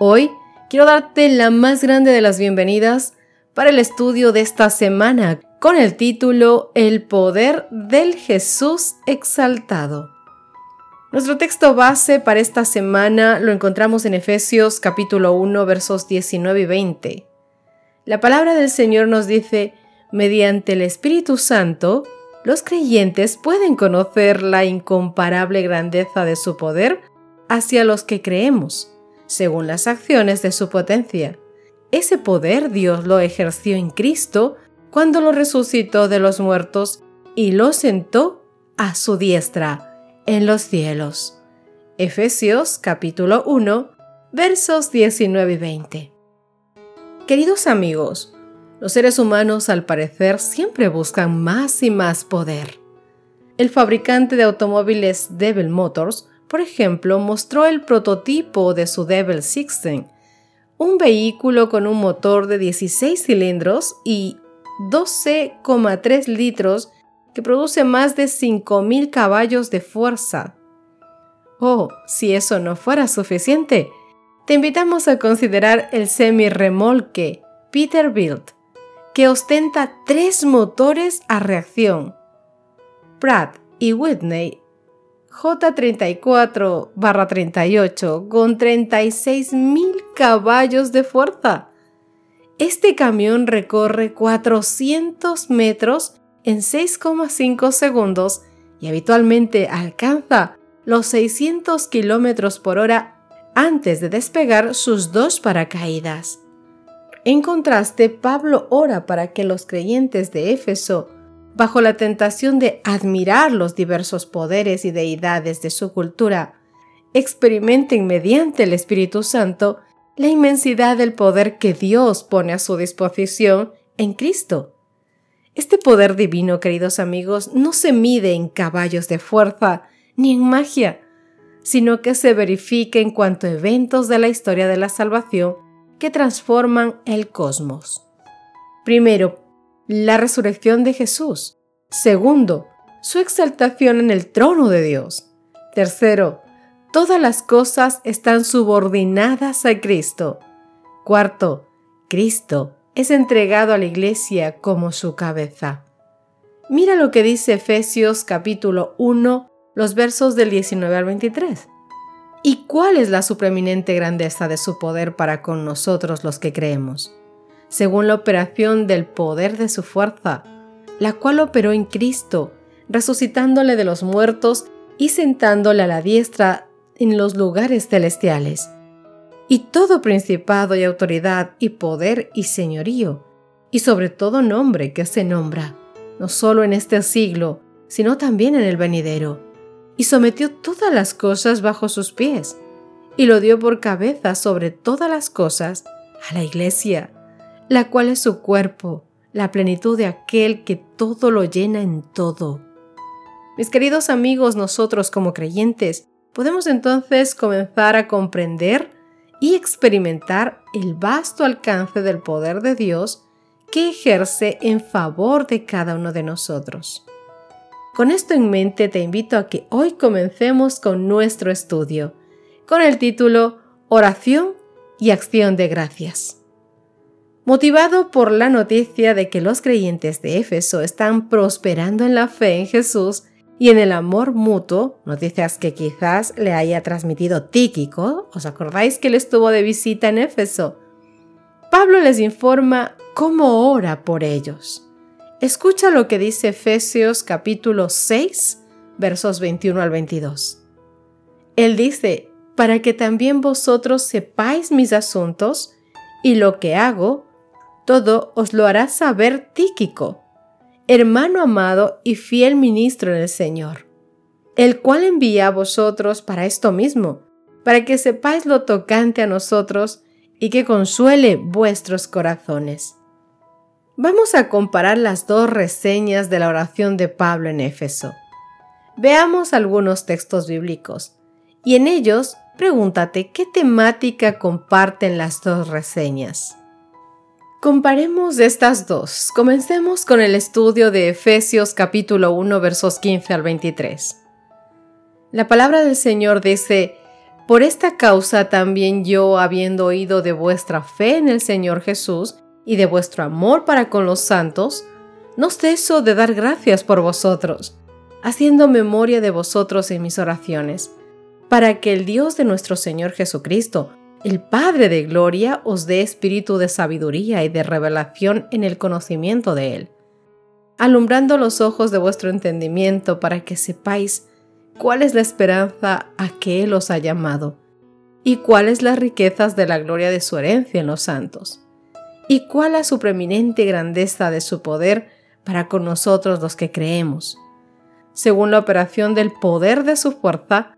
Hoy quiero darte la más grande de las bienvenidas para el estudio de esta semana con el título El poder del Jesús exaltado. Nuestro texto base para esta semana lo encontramos en Efesios capítulo 1 versos 19 y 20. La palabra del Señor nos dice, mediante el Espíritu Santo, los creyentes pueden conocer la incomparable grandeza de su poder hacia los que creemos, según las acciones de su potencia. Ese poder Dios lo ejerció en Cristo cuando lo resucitó de los muertos y lo sentó a su diestra en los cielos. Efesios capítulo 1 versos 19 y 20. Queridos amigos, los seres humanos al parecer siempre buscan más y más poder. El fabricante de automóviles Devil Motors, por ejemplo, mostró el prototipo de su Devil 16, un vehículo con un motor de 16 cilindros y 12,3 litros que produce más de 5.000 caballos de fuerza. Oh, si eso no fuera suficiente, te invitamos a considerar el semi-remolque Peterbilt, que ostenta tres motores a reacción. Pratt y Whitney J34-38 con 36.000 caballos de fuerza. Este camión recorre 400 metros en 6,5 segundos y habitualmente alcanza los 600 kilómetros por hora antes de despegar sus dos paracaídas. En contraste, Pablo ora para que los creyentes de Éfeso, bajo la tentación de admirar los diversos poderes y deidades de su cultura, experimenten mediante el Espíritu Santo la inmensidad del poder que Dios pone a su disposición en Cristo. Este poder divino, queridos amigos, no se mide en caballos de fuerza ni en magia, sino que se verifica en cuanto a eventos de la historia de la salvación que transforman el cosmos. Primero, la resurrección de Jesús. Segundo, su exaltación en el trono de Dios. Tercero, todas las cosas están subordinadas a Cristo. Cuarto, Cristo es entregado a la iglesia como su cabeza. Mira lo que dice Efesios capítulo 1, los versos del 19 al 23. ¿Y cuál es la supreminente grandeza de su poder para con nosotros los que creemos? Según la operación del poder de su fuerza, la cual operó en Cristo, resucitándole de los muertos y sentándole a la diestra en los lugares celestiales. Y todo principado y autoridad y poder y señorío, y sobre todo nombre que se nombra, no solo en este siglo, sino también en el venidero y sometió todas las cosas bajo sus pies, y lo dio por cabeza sobre todas las cosas a la iglesia, la cual es su cuerpo, la plenitud de aquel que todo lo llena en todo. Mis queridos amigos, nosotros como creyentes, podemos entonces comenzar a comprender y experimentar el vasto alcance del poder de Dios que ejerce en favor de cada uno de nosotros. Con esto en mente te invito a que hoy comencemos con nuestro estudio, con el título Oración y Acción de Gracias. Motivado por la noticia de que los creyentes de Éfeso están prosperando en la fe en Jesús y en el amor mutuo, noticias que quizás le haya transmitido Tíquico, ¿os acordáis que él estuvo de visita en Éfeso? Pablo les informa cómo ora por ellos. Escucha lo que dice Efesios capítulo 6, versos 21 al 22. Él dice, para que también vosotros sepáis mis asuntos y lo que hago, todo os lo hará saber Tíquico, hermano amado y fiel ministro en el Señor, el cual envía a vosotros para esto mismo, para que sepáis lo tocante a nosotros y que consuele vuestros corazones. Vamos a comparar las dos reseñas de la oración de Pablo en Éfeso. Veamos algunos textos bíblicos y en ellos pregúntate qué temática comparten las dos reseñas. Comparemos estas dos. Comencemos con el estudio de Efesios capítulo 1 versos 15 al 23. La palabra del Señor dice, Por esta causa también yo, habiendo oído de vuestra fe en el Señor Jesús y de vuestro amor para con los santos, no ceso de dar gracias por vosotros, haciendo memoria de vosotros en mis oraciones, para que el Dios de nuestro Señor Jesucristo, el Padre de Gloria os dé espíritu de sabiduría y de revelación en el conocimiento de Él, alumbrando los ojos de vuestro entendimiento para que sepáis cuál es la esperanza a que Él os ha llamado, y cuáles las riquezas de la gloria de su herencia en los santos, y cuál la supreminente grandeza de su poder para con nosotros los que creemos, según la operación del poder de su fuerza,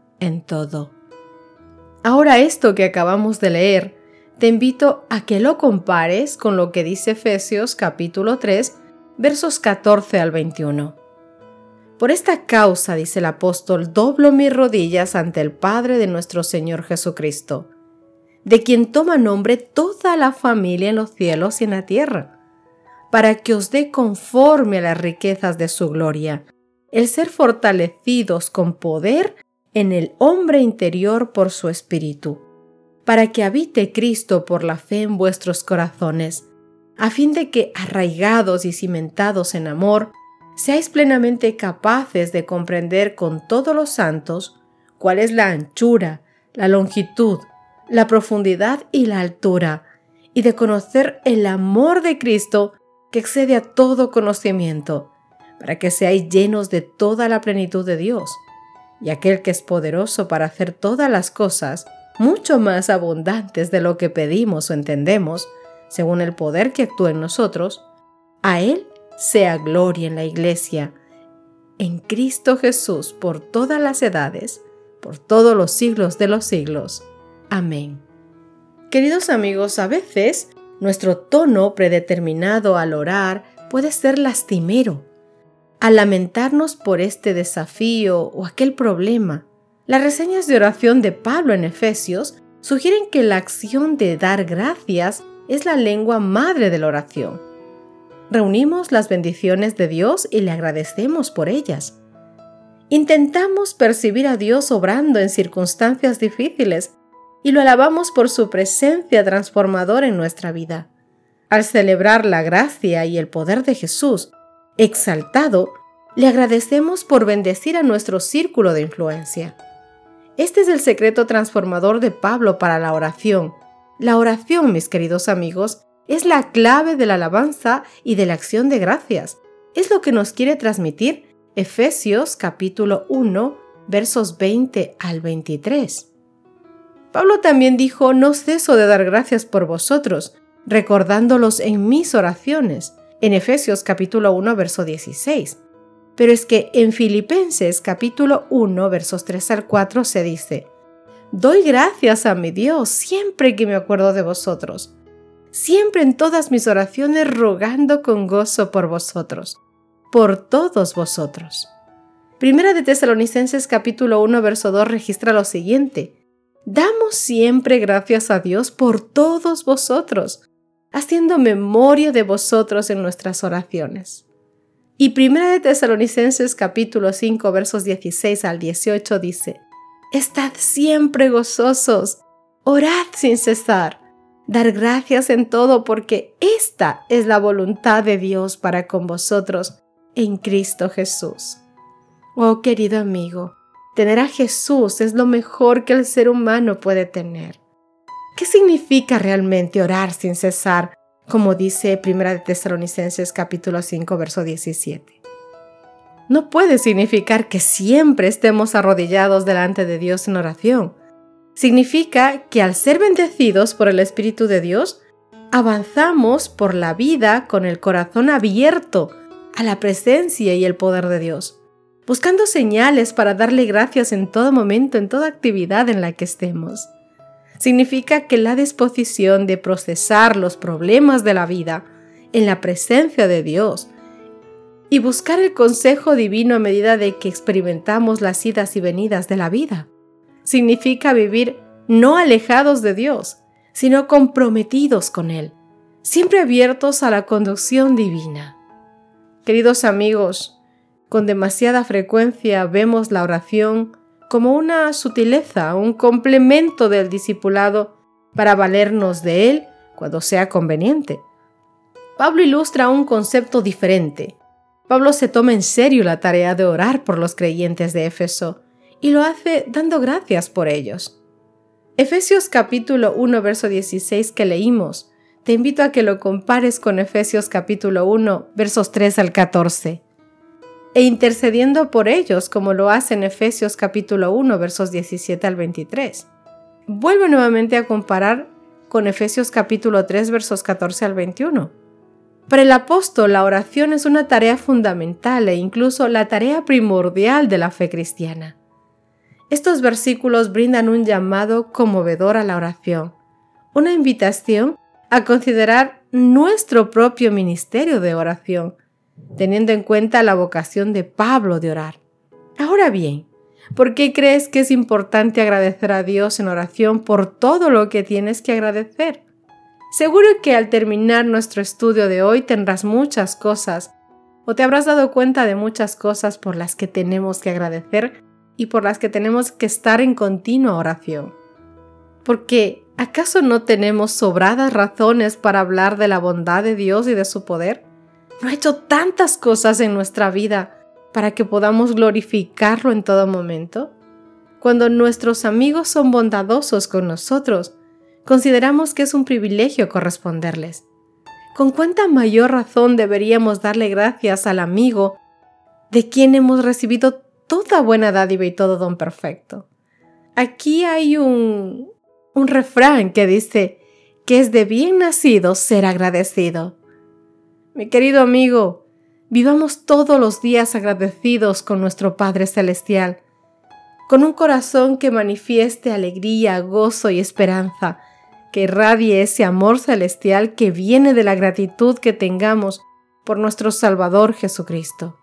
en todo. Ahora esto que acabamos de leer, te invito a que lo compares con lo que dice Efesios capítulo 3, versos 14 al 21. Por esta causa, dice el apóstol, doblo mis rodillas ante el Padre de nuestro Señor Jesucristo, de quien toma nombre toda la familia en los cielos y en la tierra, para que os dé conforme a las riquezas de su gloria, el ser fortalecidos con poder en el hombre interior por su espíritu, para que habite Cristo por la fe en vuestros corazones, a fin de que, arraigados y cimentados en amor, seáis plenamente capaces de comprender con todos los santos cuál es la anchura, la longitud, la profundidad y la altura, y de conocer el amor de Cristo que excede a todo conocimiento, para que seáis llenos de toda la plenitud de Dios y aquel que es poderoso para hacer todas las cosas mucho más abundantes de lo que pedimos o entendemos, según el poder que actúa en nosotros, a Él sea gloria en la Iglesia, en Cristo Jesús por todas las edades, por todos los siglos de los siglos. Amén. Queridos amigos, a veces nuestro tono predeterminado al orar puede ser lastimero al lamentarnos por este desafío o aquel problema. Las reseñas de oración de Pablo en Efesios sugieren que la acción de dar gracias es la lengua madre de la oración. Reunimos las bendiciones de Dios y le agradecemos por ellas. Intentamos percibir a Dios obrando en circunstancias difíciles y lo alabamos por su presencia transformadora en nuestra vida. Al celebrar la gracia y el poder de Jesús, exaltado, le agradecemos por bendecir a nuestro círculo de influencia. Este es el secreto transformador de Pablo para la oración. La oración, mis queridos amigos, es la clave de la alabanza y de la acción de gracias. Es lo que nos quiere transmitir Efesios capítulo 1, versos 20 al 23. Pablo también dijo, no ceso de dar gracias por vosotros, recordándolos en mis oraciones en Efesios capítulo 1, verso 16. Pero es que en Filipenses capítulo 1, versos 3 al 4 se dice, Doy gracias a mi Dios siempre que me acuerdo de vosotros, siempre en todas mis oraciones rogando con gozo por vosotros, por todos vosotros. Primera de Tesalonicenses capítulo 1, verso 2 registra lo siguiente, Damos siempre gracias a Dios por todos vosotros, haciendo memoria de vosotros en nuestras oraciones. Y Primera de Tesalonicenses capítulo 5 versos 16 al 18 dice, Estad siempre gozosos, orad sin cesar, dar gracias en todo porque esta es la voluntad de Dios para con vosotros en Cristo Jesús. Oh querido amigo, Tener a Jesús es lo mejor que el ser humano puede tener. ¿Qué significa realmente orar sin cesar, como dice 1 de Tesalonicenses capítulo 5 verso 17? No puede significar que siempre estemos arrodillados delante de Dios en oración. Significa que al ser bendecidos por el Espíritu de Dios, avanzamos por la vida con el corazón abierto a la presencia y el poder de Dios, buscando señales para darle gracias en todo momento, en toda actividad en la que estemos. Significa que la disposición de procesar los problemas de la vida en la presencia de Dios y buscar el consejo divino a medida de que experimentamos las idas y venidas de la vida. Significa vivir no alejados de Dios, sino comprometidos con Él, siempre abiertos a la conducción divina. Queridos amigos, con demasiada frecuencia vemos la oración como una sutileza, un complemento del discipulado para valernos de él cuando sea conveniente. Pablo ilustra un concepto diferente. Pablo se toma en serio la tarea de orar por los creyentes de Éfeso y lo hace dando gracias por ellos. Efesios capítulo 1 verso 16 que leímos te invito a que lo compares con Efesios capítulo 1, versos 3 al 14, e intercediendo por ellos como lo hace en Efesios capítulo 1, versos 17 al 23. Vuelve nuevamente a comparar con Efesios capítulo 3, versos 14 al 21. Para el apóstol, la oración es una tarea fundamental e incluso la tarea primordial de la fe cristiana. Estos versículos brindan un llamado conmovedor a la oración, una invitación a considerar nuestro propio ministerio de oración, teniendo en cuenta la vocación de Pablo de orar. Ahora bien, ¿por qué crees que es importante agradecer a Dios en oración por todo lo que tienes que agradecer? Seguro que al terminar nuestro estudio de hoy tendrás muchas cosas o te habrás dado cuenta de muchas cosas por las que tenemos que agradecer y por las que tenemos que estar en continua oración. Porque ¿Acaso no tenemos sobradas razones para hablar de la bondad de Dios y de su poder? ¿No ha hecho tantas cosas en nuestra vida para que podamos glorificarlo en todo momento? Cuando nuestros amigos son bondadosos con nosotros, consideramos que es un privilegio corresponderles. ¿Con cuánta mayor razón deberíamos darle gracias al amigo de quien hemos recibido toda buena dádiva y todo don perfecto? Aquí hay un, un refrán que dice que es de bien nacido ser agradecido. Mi querido amigo, vivamos todos los días agradecidos con nuestro Padre Celestial, con un corazón que manifieste alegría, gozo y esperanza, que irradie ese amor celestial que viene de la gratitud que tengamos por nuestro Salvador Jesucristo.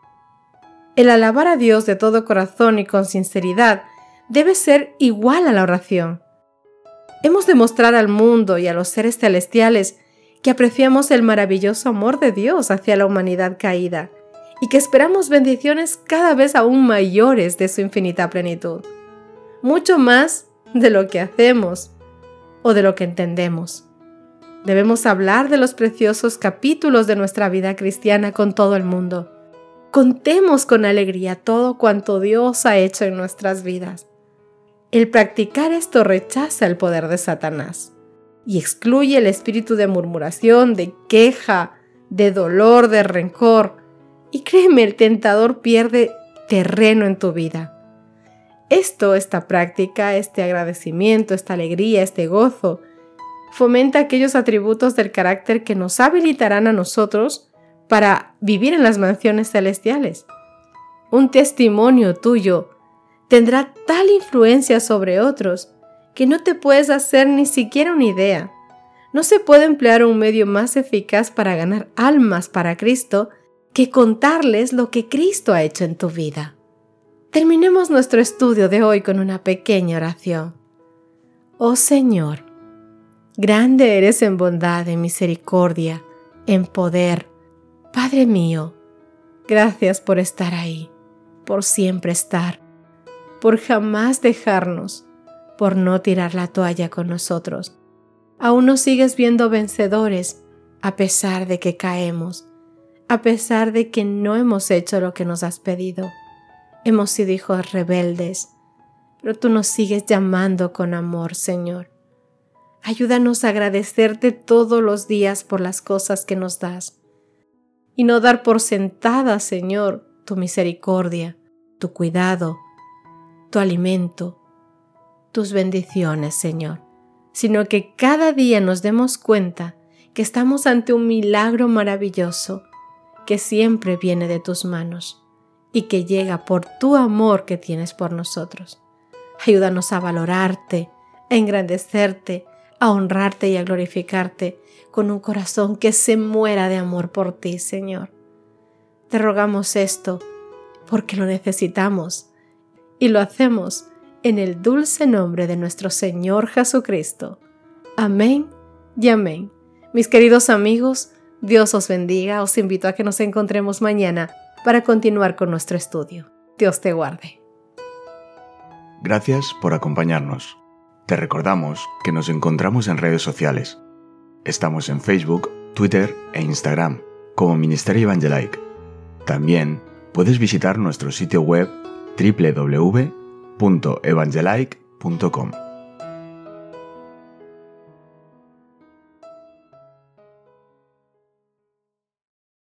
El alabar a Dios de todo corazón y con sinceridad debe ser igual a la oración. Hemos de mostrar al mundo y a los seres celestiales que apreciamos el maravilloso amor de Dios hacia la humanidad caída y que esperamos bendiciones cada vez aún mayores de su infinita plenitud, mucho más de lo que hacemos o de lo que entendemos. Debemos hablar de los preciosos capítulos de nuestra vida cristiana con todo el mundo. Contemos con alegría todo cuanto Dios ha hecho en nuestras vidas. El practicar esto rechaza el poder de Satanás y excluye el espíritu de murmuración, de queja, de dolor, de rencor. Y créeme, el tentador pierde terreno en tu vida. Esto, esta práctica, este agradecimiento, esta alegría, este gozo, fomenta aquellos atributos del carácter que nos habilitarán a nosotros para vivir en las mansiones celestiales. Un testimonio tuyo tendrá tal influencia sobre otros que no te puedes hacer ni siquiera una idea. No se puede emplear un medio más eficaz para ganar almas para Cristo que contarles lo que Cristo ha hecho en tu vida. Terminemos nuestro estudio de hoy con una pequeña oración. Oh Señor, grande eres en bondad, en misericordia, en poder. Padre mío, gracias por estar ahí, por siempre estar por jamás dejarnos, por no tirar la toalla con nosotros. Aún nos sigues viendo vencedores a pesar de que caemos, a pesar de que no hemos hecho lo que nos has pedido. Hemos sido hijos rebeldes, pero tú nos sigues llamando con amor, Señor. Ayúdanos a agradecerte todos los días por las cosas que nos das y no dar por sentada, Señor, tu misericordia, tu cuidado, tu alimento, tus bendiciones, Señor, sino que cada día nos demos cuenta que estamos ante un milagro maravilloso que siempre viene de tus manos y que llega por tu amor que tienes por nosotros. Ayúdanos a valorarte, a engrandecerte, a honrarte y a glorificarte con un corazón que se muera de amor por ti, Señor. Te rogamos esto porque lo necesitamos y lo hacemos en el dulce nombre de nuestro Señor Jesucristo. Amén y amén. Mis queridos amigos, Dios os bendiga. Os invito a que nos encontremos mañana para continuar con nuestro estudio. Dios te guarde. Gracias por acompañarnos. Te recordamos que nos encontramos en redes sociales. Estamos en Facebook, Twitter e Instagram como Ministerio Evangelike. También puedes visitar nuestro sitio web www.evangelike.com.